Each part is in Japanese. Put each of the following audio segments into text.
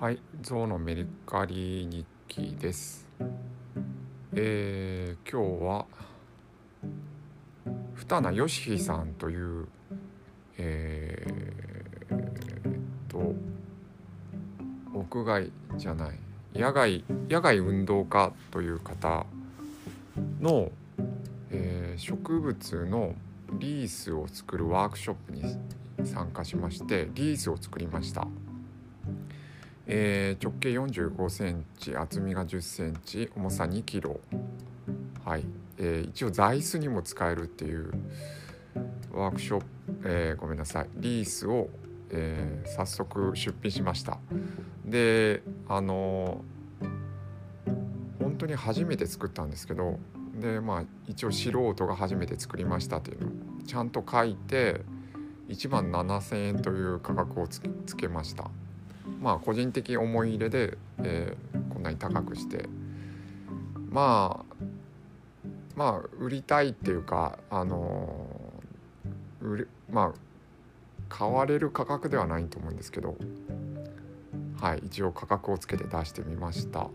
はい、ゾウのメリカリ日記です。えー、今日は二名義秀さんというえー、と屋外じゃない野外野外運動家という方の、えー植物のリースを作るワークショップに参加しましてリースを作りました。えー直径45センチ厚みが10センチ重さ2キロ。はい、えー一応座椅子にも使えるっていうワークショップ、えーごめんなさい。リースを、えー早速出品しました。であのー本当に初めて作ったんですけどでまあ一応素人が初めて作りましたっていうの。をちゃんと書いて1万7,000円という価格をつけつけました。まあ個人的思い入れで、えーこんなに高くして。まあまあ売りたいっていうかあのー売れまあ買われる価格ではないと思うんですけどはい一応価格をつけて出してみました。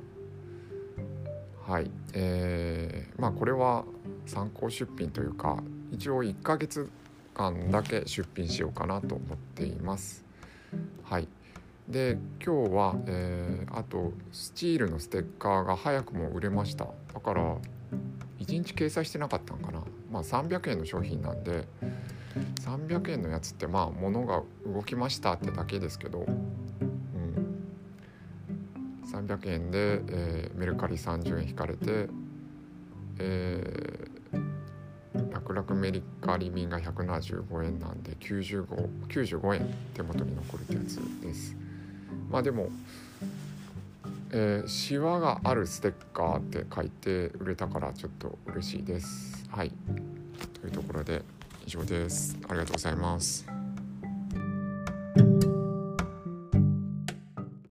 はいえーまあこれは参考出品というか一応1ヶ月間だけ出品しようかなと思っています。はい。で今日は、えーあとスチールのステッカーが早くも売れました。だから1日掲載してなかったのかな。まあ300円の商品なんで300円のやつってまあ物が動きましたってだけですけど、うん、300円で、えーメルカリ30円引かれて、えー、楽々メリカリ便が175円なんで95 95円手元に残るってやつです。まあでも、えー、シワがあるステッカーって書いて売れたからちょっと嬉しいです。はい。というところで以上です。ありがとうございます。